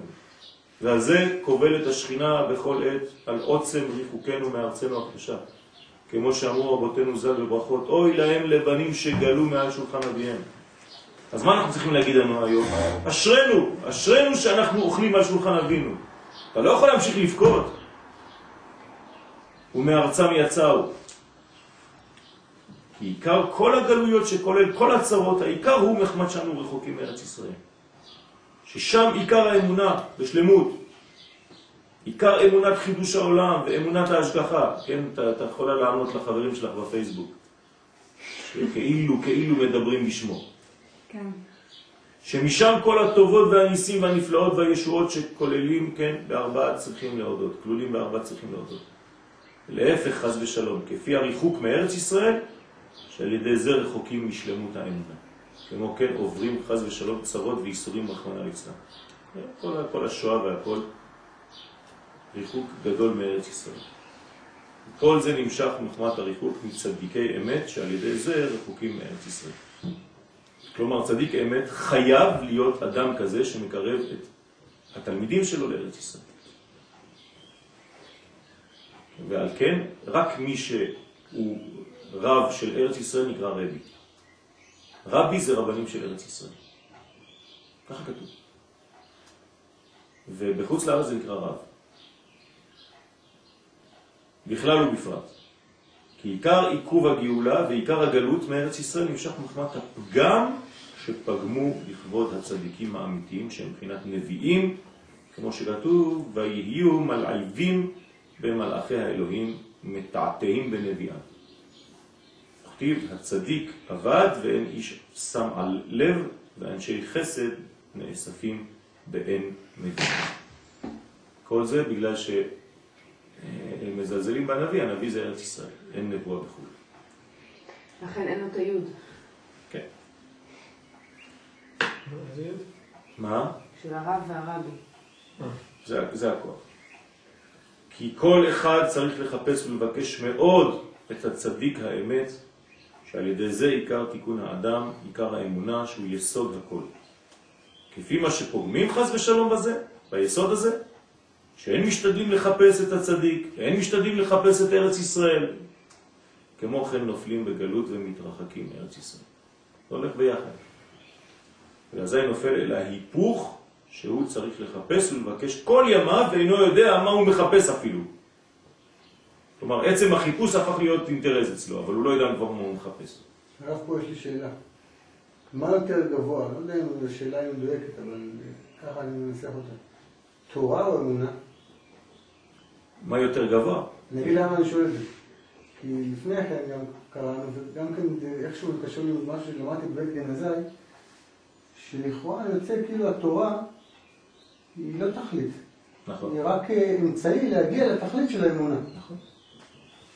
ועל זה קובלת השכינה בכל עת על עוצם ריחוקנו מארצנו הקדושה. כמו שאמרו רבותינו ז"ל בברכות, אוי להם לבנים שגלו מעל שולחן אביהם. אז מה אנחנו צריכים להגיד לנו היום? אשרנו, אשרנו שאנחנו אוכלים על שולחן אבינו. אתה לא יכול להמשיך לבכות. ומארצם יצאו. כי עיקר כל הגלויות שכולל כל הצרות, העיקר הוא מחמד שאנו רחוקים מארץ ישראל. ששם עיקר האמונה בשלמות. עיקר אמונת חידוש העולם ואמונת ההשגחה. כן, אתה, אתה יכולה לענות לחברים שלך בפייסבוק. שכאילו, כאילו מדברים בשמו. כן. שמשם כל הטובות והניסים והנפלאות והישועות שכוללים, כן, בארבעה צריכים להודות, כלולים בארבעה צריכים להודות. להפך, חז ושלום, כפי הריחוק מארץ ישראל, שעל ידי זה רחוקים משלמות האמונה. כמו כן עוברים חז ושלום צרות וייסורים רחמנא ליצלן. כל, כל השואה והכל, ריחוק גדול מארץ ישראל. כל זה נמשך מחמת הריחוק מצדיקי אמת שעל ידי זה רחוקים מארץ ישראל. כלומר, צדיק אמת חייב להיות אדם כזה שמקרב את התלמידים שלו לארץ ישראל. ועל כן, רק מי שהוא רב של ארץ ישראל נקרא רבי. רבי זה רבנים של ארץ ישראל. ככה כתוב. ובחוץ לארץ זה נקרא רב. בכלל ובפרט. כי עיקר עיכוב הגאולה ועיקר הגלות מארץ ישראל נמשך מחמת הפגם שפגמו לכבוד הצדיקים האמיתיים שהם מבחינת נביאים, כמו שכתוב, ויהיו מלעיבים במלאכי האלוהים מתעתעים בנביאם. כתיב, הצדיק עבד ואין איש שם על לב, ואנשי חסד נאספים באין מביאים. כל זה בגלל שהם מזלזלים בנביא, הנביא זה ארץ ישראל, אין נבואה בחו"ל. לכן אין לו את היוד. כן. מה? של הרב והרבי. זה, זה הכוח. כי כל אחד צריך לחפש ולבקש מאוד את הצדיק האמת, שעל ידי זה עיקר תיקון האדם, עיקר האמונה, שהוא יסוד הכל. כפי מה שפוגמים חס ושלום בזה, ביסוד הזה, שאין משתדלים לחפש את הצדיק, אין משתדלים לחפש את ארץ ישראל. כמו כן נופלים בגלות ומתרחקים מארץ ישראל. זה הולך ביחד. ואזי נופל אל ההיפוך שהוא צריך לחפש ולבקש כל ימיו ואינו יודע מה הוא מחפש אפילו. כלומר, עצם החיפוש הפך להיות אינטרס אצלו, אבל הוא לא יודע כבר מה הוא מחפש. הרב, פה יש לי שאלה. מה יותר גבוה? לא יודע אם זו שאלה מדויקת, אבל ככה אני מנסח אותה. תורה או אמונה? מה יותר גבוה? אני אגיד למה אני שואל את זה. כי לפני כן גם קראנו, וגם כן זה איכשהו קשור לי במה שלמדתי בבית גנזי, שלכאורה יוצא כאילו התורה היא לא תכלית. נכון, היא רק אה, אמצעי להגיע לתכלית של האמונה. נכון,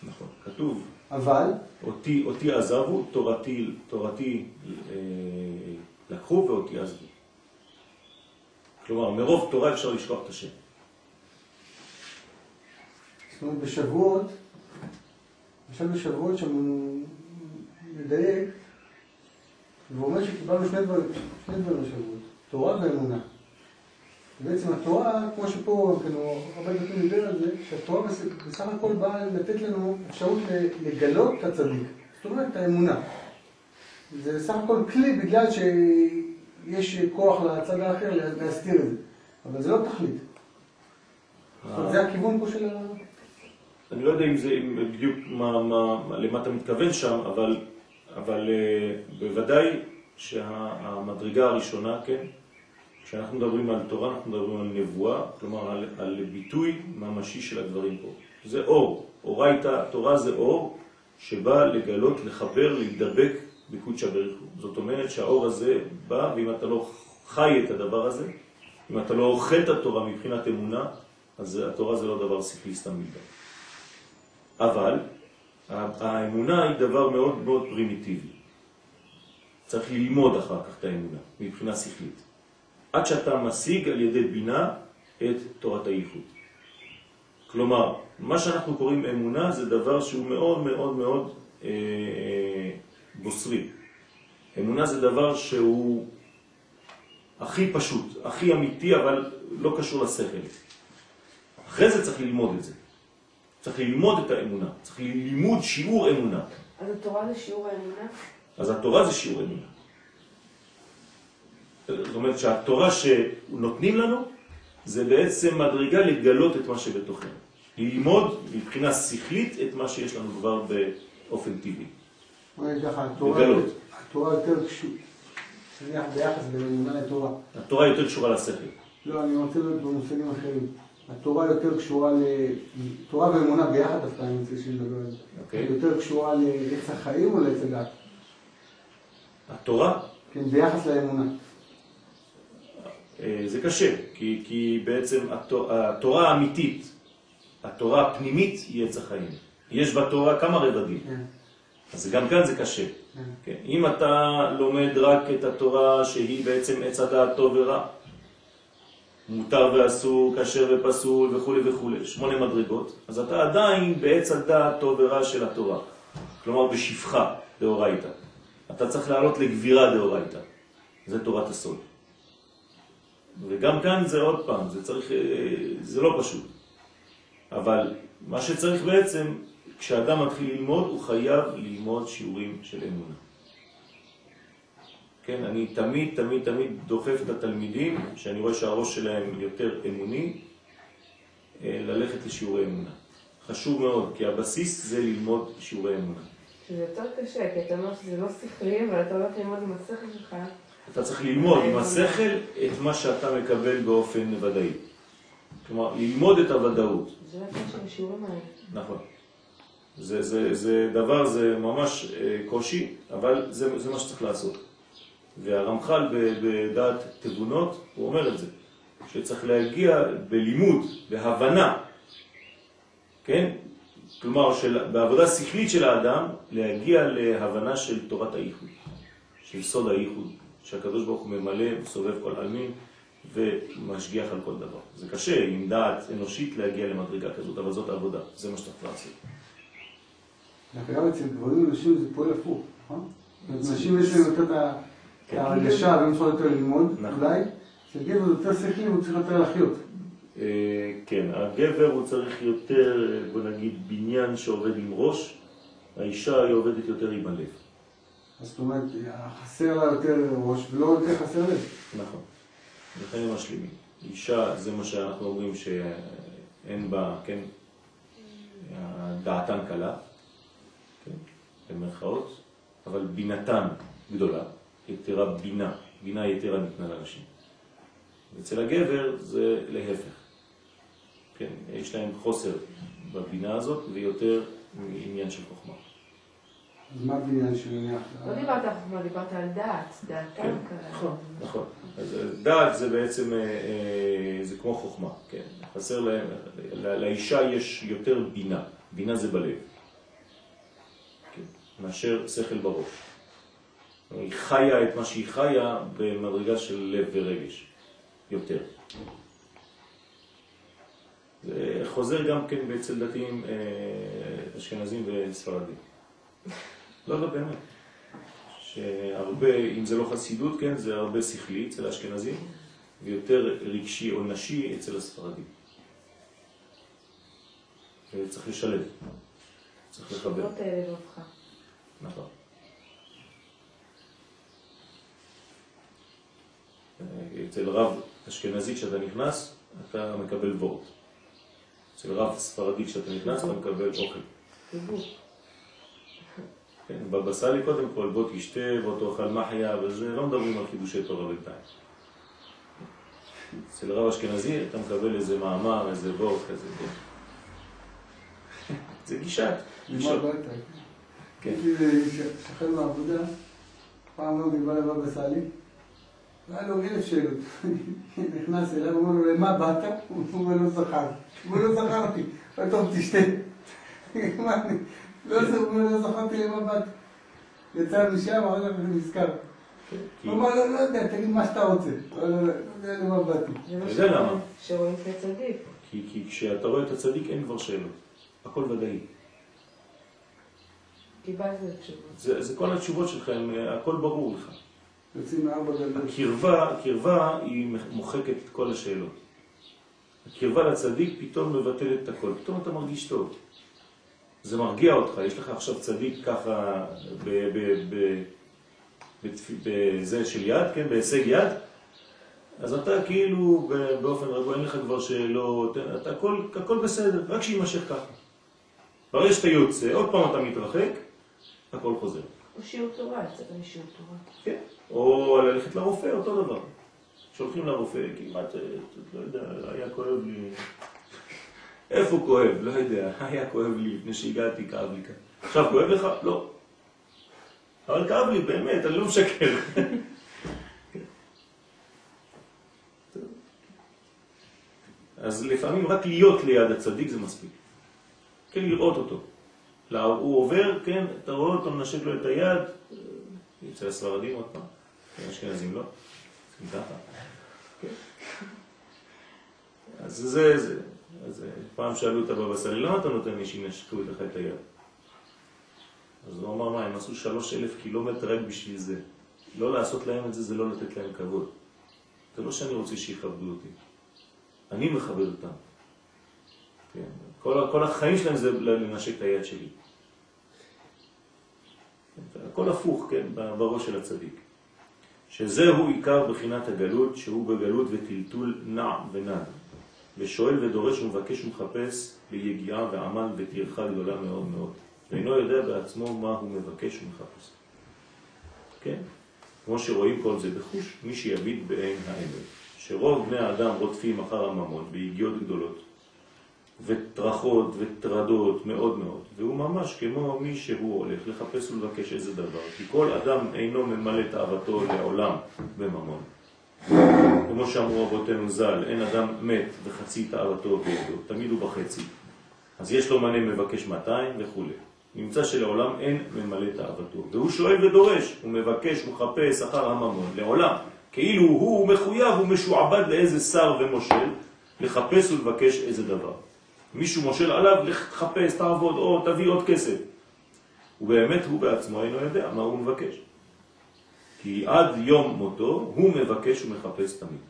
נכון. כתוב, אבל, אותי, אותי עזבו, תורתי, תורתי אה, לקחו ואותי עזבו. כלומר, מרוב תורה אפשר לשכוח את השם. זאת אומרת, בשבועות, למשל בשבועות שם מדייק, והוא אומר שקיבלנו שני דברים, שני דברים בשבועות, תורה ואמונה. בעצם התורה, כמו שפה, כן, הרבה דברים דיבר על זה, שהתורה בס- בסך הכל באה לתת לנו אפשרות לגלות את הצדיק. זאת אומרת, את האמונה. זה סך הכל כלי בגלל שיש כוח לצד האחר לה- להסתיר את זה. אבל זה לא תכלית. זה הכיוון פה של ה... אני לא יודע אם זה בדיוק מה, מה, מה, למה אתה מתכוון שם, אבל, אבל uh, בוודאי שהמדרגה הראשונה, כן, כשאנחנו מדברים על תורה, אנחנו מדברים על נבואה, כלומר על, על ביטוי ממשי של הדברים פה. זה אור, אורייתא, תורה זה אור שבא לגלות, לחבר, להידבק בקודשא בריך הוא. זאת אומרת שהאור הזה בא, ואם אתה לא חי את הדבר הזה, אם אתה לא אוכל את התורה מבחינת אמונה, אז התורה זה לא דבר שכלי סתם בלבד. אבל האמונה היא דבר מאוד מאוד פרימיטיבי. צריך ללמוד אחר כך את האמונה, מבחינה שכלית. עד שאתה משיג על ידי בינה את תורת הייחוד. כלומר, מה שאנחנו קוראים אמונה זה דבר שהוא מאוד מאוד מאוד אה, בוסרי. אמונה זה דבר שהוא הכי פשוט, הכי אמיתי, אבל לא קשור לשכל. אחרי זה צריך ללמוד את זה. צריך ללמוד את האמונה, צריך לימוד שיעור אמונה. אז התורה זה שיעור האמונה? אז התורה זה שיעור אמונה. זאת אומרת שהתורה שנותנים לנו זה בעצם מדרגה לגלות את מה שבתוכנו. ללמוד מבחינה שכלית את מה שיש לנו כבר באופן טבעי. לגלות. התורה יותר קשורה, ביחס בין אמונה לתורה. התורה יותר קשורה לשכל. לא, אני רוצה להיות במושגים אחרים. התורה יותר קשורה ל... תורה ואמונה ביחד דווקא אני רוצה שנדבר על זה. אוקיי. יותר קשורה לעץ החיים או לעץ הדת? התורה כן, ביחס לאמונה. אה, זה קשה, כי, כי בעצם התו- התורה האמיתית, התורה הפנימית היא עץ החיים. יש בתורה כמה רבדים, כן, אז גם כאן זה קשה. כן. כן. אם אתה לומד רק את התורה שהיא בעצם עץ הדעת טוב ורע, מותר ואסור, כשר ופסול וכו' וכו', שמונה מדרגות, אז אתה עדיין בעץ הדעת טוב ורע של התורה. כלומר בשפחה דאורייתא. אתה צריך לעלות לגבירה דאורייתא. זה תורת הסוד. וגם כאן זה עוד פעם, זה צריך, אה, זה לא פשוט. אבל מה שצריך בעצם, כשאדם מתחיל ללמוד, הוא חייב ללמוד שיעורים של אמונה. כן, אני תמיד, תמיד, תמיד דוחף את התלמידים, שאני רואה שהראש שלהם יותר אמוני, אה, ללכת לשיעורי אמונה. חשוב מאוד, כי הבסיס זה ללמוד שיעורי אמונה. שזה יותר קשה, כי אתה אומר שזה לא שכלי, אבל אתה הולך ללמוד עם השכל שלך. אתה צריך ללמוד עם השכל את מה שאתה מקבל באופן ודאי. כלומר, ללמוד את הוודאות. זה לא הקשר לשיעורים האלה. נכון. זה, זה, זה דבר, זה ממש אה, קושי, אבל זה, זה מה שצריך לעשות. והרמח"ל בדעת תבונות, הוא אומר את זה, שצריך להגיע בלימוד, בהבנה, כן? כלומר, של, בעבודה שכלית של האדם, להגיע להבנה של תורת הייחוד, של סוד הייחוד, שהקדוש ברוך הוא ממלא, סובב כל עלמין ומשגיח על כל דבר. זה קשה עם דעת אנושית להגיע למדרגה כזאת, אבל זאת עבודה, זה מה שצריך לעשות. דווקא גם אצל גברים ונשים זה פועל הפוך, נכון? נשים יש להם את ה- ההרגשה והם יכולים יותר ללמוד, נכון. אולי. אצל גבר יותר שכלי והוא צריך יותר לחיות. אה, כן, הגבר הוא צריך יותר, בוא נגיד, בניין שעובד עם ראש, האישה היא עובדת יותר עם הלב. אז זאת אומרת, חסר לה יותר ראש ולא יותר חסר לב. נכון. לכן הם משלימים. אישה זה מה שאנחנו אומרים שאין בה, כן, דעתן קלה, כן, במרכאות, אבל בינתן גדולה, יתרה בינה, בינה יתרה ניתנה לאנשים. אצל הגבר זה להפך. כן, יש להם חוסר בבינה הזאת ויותר עניין של חוכמה. אז מה הבניין של נניח? לא דיברת על חוכמה, דיברת על דעת, דעתם כן, כאלה. נכון, נכון. אז אה, דעת זה בעצם, אה, אה, זה כמו חוכמה, כן. חסר להם, לאישה יש יותר בינה, בינה זה בלב, כן, מאשר שכל בראש. היא חיה את מה שהיא חיה במדרגה של לב ורגש, יותר. זה חוזר גם כן אצל דתיים אה, אשכנזים וספרדים. לא, לא, באמת. שהרבה, אם זה לא חסידות, כן, זה הרבה שכלי אצל האשכנזים, ויותר רגשי או נשי אצל הספרדים. וצריך לשלב, צריך לחבר. לא. נכון. אצל רב אשכנזי כשאתה נכנס, אתה מקבל וורט. אצל רב ספרדי כשאתה נכנס, אתה מקבל אוכל. כן, בבא סאלי קודם כל, בוא תשתה, בוא תאכל מחיה, וזה, לא מדברים על חידושי תורה בינתיים. אצל רב אשכנזי אתה מקבל איזה מאמר, איזה וורט כזה, כן. <laughs> זה גישה. למה גישה. כן. שכן מהעבודה, פעם לא דיבר לבבא סאלי, והיה לו אלף שאלות. נכנס אליו, אומר לו, למה באת? הוא אומר לו, זכר. הוא אומר לו, זכרתי. הוא אומר, טוב, תשתה. לא הוא אומר, לא זכרתי למה באת. יצא משם, אחר כך נזכר. כי- הוא אמר לו, לא יודע, תגיד מה שאתה רוצה. הוא לא יודע למה באתי. זה למה? שרואים את הצדיק. כי, כי כשאתה רואה את הצדיק אין כבר שאלות, הכל ודאי. קיבלת את התשובות. זה, זה כל התשובות שלך, הם, הכל ברור לך. יוצאים מארבע גלגל. הקרבה, הקרבה היא מוחקת את כל השאלות. הקרבה לצדיק פתאום מבטלת את הכל, פתאום אתה מרגיש טוב. זה מרגיע אותך, יש לך עכשיו צדיק ככה בזה של יד, כן, בהישג יד, אז אתה כאילו באופן רגוע, אין לך כבר שאלות, אתה הכל, הכל בסדר, רק שיימשך ככה. ברגע שאתה יוצא, עוד פעם אתה מתרחק, הכל חוזר. או שיעור תורה, יצאת משיעור תורה. כן. או ללכת לרופא, אותו דבר. שולחים לרופא, כמעט, לא יודע, היה כואב לי... איפה כואב? לא יודע, היה כואב לי לפני שהגעתי, כאב לי כאן. עכשיו כואב לך? לא. אבל כאב לי, באמת, אני לא משקר. <laughs> אז לפעמים רק להיות ליד הצדיק זה מספיק. כן, לראות אותו. הוא עובר, כן, אתה רואה אותו, מנשק לו את היד, אצל הספרדים עוד פעם, אצל האשכנזים לא, ככה. אז זה, זה. אז פעם שאלו את הבבא סאלי, למה אתה נותן לי שינשקו לך את היד? אז הוא אמר, מה, הם עשו שלוש אלף קילומטר רק בשביל זה. לא לעשות להם את זה, זה לא לתת להם כבוד. זה לא שאני רוצה שיכבדו אותי. אני מכבד אותם. כן. כל, כל החיים שלהם זה לנשק את היד שלי. הכל הפוך, כן, בראש של הצדיק. שזהו עיקר בחינת הגלות, שהוא בגלות וטלטול נע ונד, ושואל ודורש ומבקש ומחפש ביגיעה ועמל וטרחה גדולה מאוד מאוד, ואינו יודע בעצמו מה הוא מבקש ומחפש. כן? כמו שרואים כל זה בחוש, מי שיביט בעין האמת, שרוב בני האדם רודפים אחר הממון ביגיעות גדולות, וטרחות וטרדות מאוד מאוד, והוא ממש כמו מי שהוא הולך לחפש ולבקש איזה דבר, כי כל אדם אינו ממלא תאוותו לעולם בממון. כמו שאמרו רבותינו ז"ל, אין אדם מת וחצי תאוותו בידו, תמיד הוא בחצי. אז יש לו מנה מבקש 200 וכו'. נמצא שלעולם אין ממלא תאוותו. והוא שואל ודורש, הוא מבקש, הוא מחפש אחר הממון, לעולם. כאילו הוא מחויב, הוא משועבד לאיזה שר ומושל, לחפש ולבקש איזה דבר. מישהו מושל עליו, לך תחפש, תעבוד, או תביא עוד כסף. ובאמת הוא בעצמו אינו יודע מה הוא מבקש. כי עד יום מותו הוא מבקש ומחפש תמיד.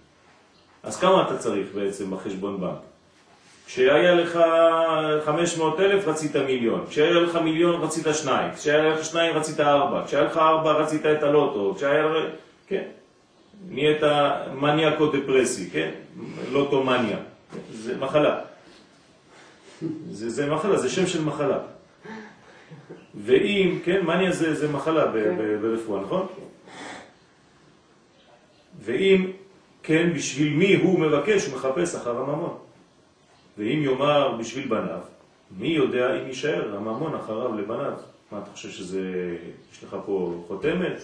אז כמה אתה צריך בעצם בחשבון בנק? כשהיה לך 500 אלף רצית מיליון, כשהיה לך מיליון רצית שניים, כשהיה לך שניים רצית ארבע, כשהיה לך ארבע רצית את הלוטו, כשהיה לך... כן. נהיית מניאקו דפרסי, כן? לוטו מניה. זה מחלה. זה, זה מחלה, זה שם של מחלה. ואם, כן, מניה זה, זה מחלה כן. ברפואה, נכון? ואם, כן, בשביל מי הוא מבקש, הוא מחפש אחר הממון. ואם יאמר בשביל בניו, מי יודע אם יישאר הממון אחריו לבניו? מה אתה חושב שזה, יש לך פה חותמת?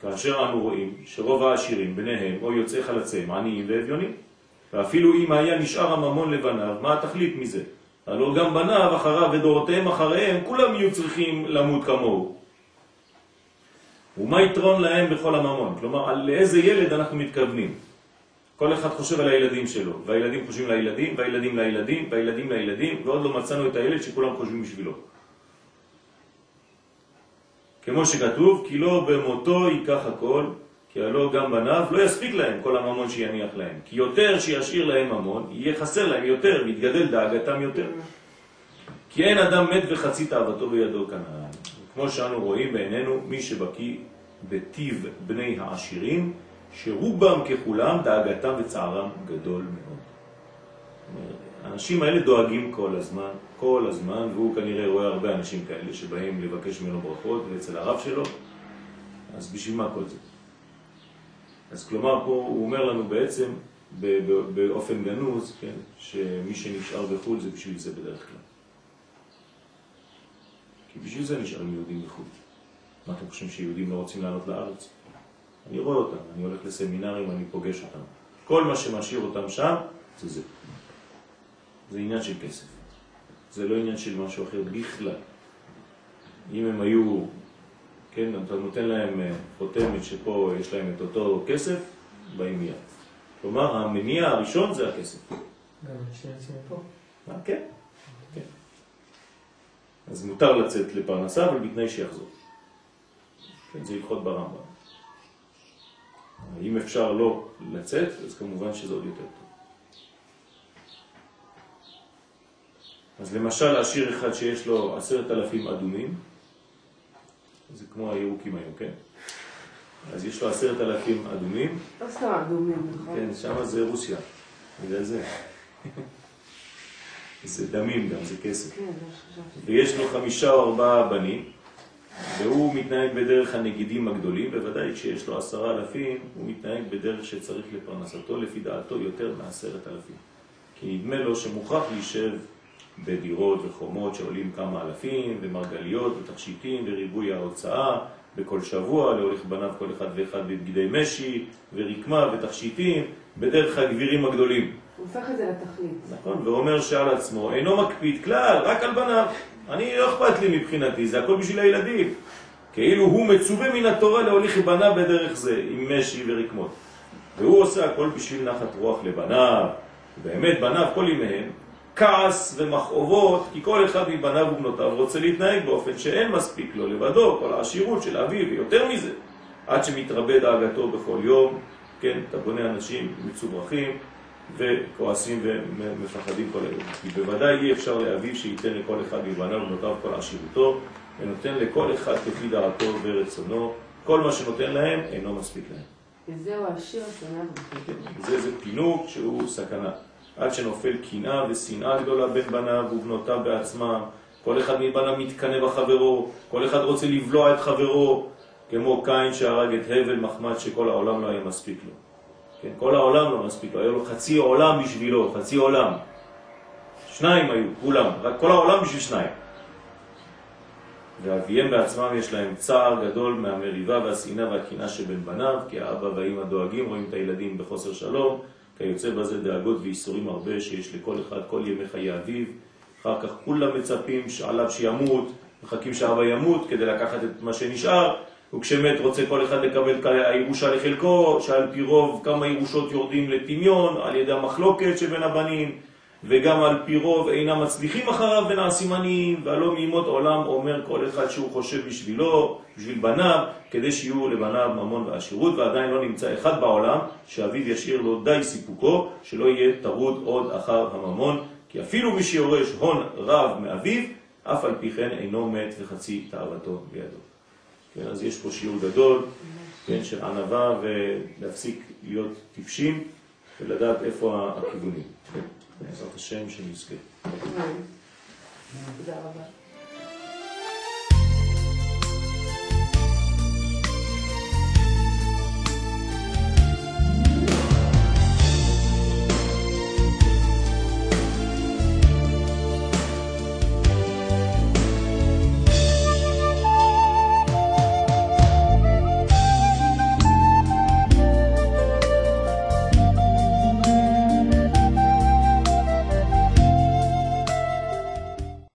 כאשר אנו רואים שרוב העשירים ביניהם או יוצאי חלציהם עניים ואביונים. ואפילו אם היה נשאר הממון לבניו, מה התכלית מזה? הלא גם בניו אחריו ודורותיהם אחריהם, כולם יהיו צריכים למות כמוהו. ומה יתרון להם בכל הממון? כלומר, על לאיזה ילד אנחנו מתכוונים? כל אחד חושב על הילדים שלו, והילדים חושבים לילדים, והילדים לילדים, והילדים לילדים, ועוד לא מצאנו את הילד שכולם חושבים בשבילו. כמו שכתוב, כי לא במותו ייקח הכל, כי הלא גם בניו לא יספיק להם כל הממון שיניח להם. כי יותר שישאיר להם ממון, יהיה חסר להם יותר, מתגדל דאגתם יותר. כי אין אדם מת וחצי תאוותו בידו כנען. כמו שאנו רואים בעינינו, מי שבקי בטיב בני העשירים, שרובם ככולם דאגתם וצערם גדול מאוד. האנשים האלה דואגים כל הזמן, כל הזמן, והוא כנראה רואה הרבה אנשים כאלה שבאים לבקש ממנו ברכות, ואצל הרב שלו, אז בשביל מה כל זה? אז כלומר פה הוא אומר לנו בעצם באופן גנוז, כן, שמי שנשאר בחו"ל זה בשביל זה בדרך כלל. כי בשביל זה נשארים יהודים בחו"ל. מה אתם חושבים שיהודים לא רוצים לעלות לארץ? אני רואה אותם, אני הולך לסמינרים, אני פוגש אותם. כל מה שמשאיר אותם שם זה זה. זה עניין של כסף. זה לא עניין של משהו אחר בכלל. אם הם היו, כן, אתה נותן להם אה, חותמת שפה יש להם את אותו כסף, באים מיד. כלומר, המניע הראשון זה הכסף. גם אנשים יוצאים מפה. אה, כן, כן. אז מותר לצאת לפרנסה, אבל בתנאי שיחזור. כן, זה הלכות ברמב"ם. אם אפשר לא לצאת, אז כמובן שזה עוד יותר טוב. אז למשל עשיר אחד שיש לו עשרת אלפים אדומים, זה כמו הירוקים היום, כן? אז יש לו עשרת אלפים אדומים. לא סתם אדומים, נכון? כן, שם זה רוסיה, בגלל זה. זה דמים גם, זה כסף. כן. ויש לו חמישה או ארבעה בנים, והוא מתנהג בדרך הנגידים הגדולים, בוודאי כשיש לו עשרה אלפים, הוא מתנהג בדרך שצריך לפרנסתו, לפי דעתו יותר מעשרת אלפים. כי נדמה לו שמוכרח להישב בדירות וחומות שעולים כמה אלפים, ומרגליות ותכשיטים וריבוי ההוצאה בכל שבוע, להוליך בניו כל אחד ואחד בבגדי משי ורקמה ותכשיטים, בדרך הגבירים הגדולים. הוא הופך את זה לתכלית. נכון, ואומר שעל עצמו אינו מקפיד כלל, רק על בניו. אני לא אכפת לי מבחינתי, זה הכל בשביל הילדים. כאילו הוא מצווה מן התורה להוליך בניו בדרך זה, עם משי ורקמות. והוא עושה הכל בשביל נחת רוח לבניו, באמת בניו כל ימיהם, כעס ומכאובות, כי כל אחד מבניו ובנותיו רוצה להתנהג באופן שאין מספיק לו לבדו, כל העשירות של אביו, ויותר מזה, עד שמתרבה דאגתו בכל יום, כן, אתה בונה אנשים מצוברחים וכועסים ומפחדים כל היום. כי בוודאי אי אפשר לאביו שייתן לכל אחד מבניו ובנותיו כל עשירותו, ונותן לכל אחד כפי דעתו ורצונו, כל מה שנותן להם אינו מספיק להם. וזהו השיר השמח בחלקו. זה זה פינוק שהוא סכנה. עד שנופל קנאה ושנאה גדולה בין בניו ובנותיו בעצמם. כל אחד מבניו מתקנא בחברו, כל אחד רוצה לבלוע את חברו, כמו קין שהרג את הבל מחמד שכל העולם לא היה מספיק לו. כן, כל העולם לא מספיק לו, היה לו חצי עולם בשבילו, חצי עולם. שניים היו, כולם, רק כל העולם בשביל שניים. ואביהם בעצמם יש להם צער גדול מהמריבה והשנאה והקנאה שבין בניו, כי האבא והאמא דואגים, רואים את הילדים בחוסר שלום, כיוצא בזה דאגות ואיסורים הרבה שיש לכל אחד כל ימי חיי אביו, אחר כך כולם מצפים עליו שימות, מחכים שאבא ימות כדי לקחת את מה שנשאר, וכשמת רוצה כל אחד לקבל הירושה לחלקו, שעל פי רוב כמה ירושות יורדים לטמיון על ידי המחלוקת שבין הבנים, וגם על פי רוב אינם מצליחים אחריו ונעשים עניים, והלא מימות עולם אומר כל אחד שהוא חושב בשבילו, בשביל בניו, כדי שיהיו לבניו ממון ועשירות, ועדיין לא נמצא אחד בעולם שאביו ישאיר לו די סיפוקו, שלא יהיה טרוד עוד אחר הממון, כי אפילו מי שיורש הון רב מאביו, אף על פי כן אינו מת וחצי תאוותו בידו. כן, אז יש פה שיעור גדול, כן, של ענבה ולהפסיק להיות טיפשים ולדעת איפה הכיוונים. כן. בעזרת השם שנזכה. תודה רבה.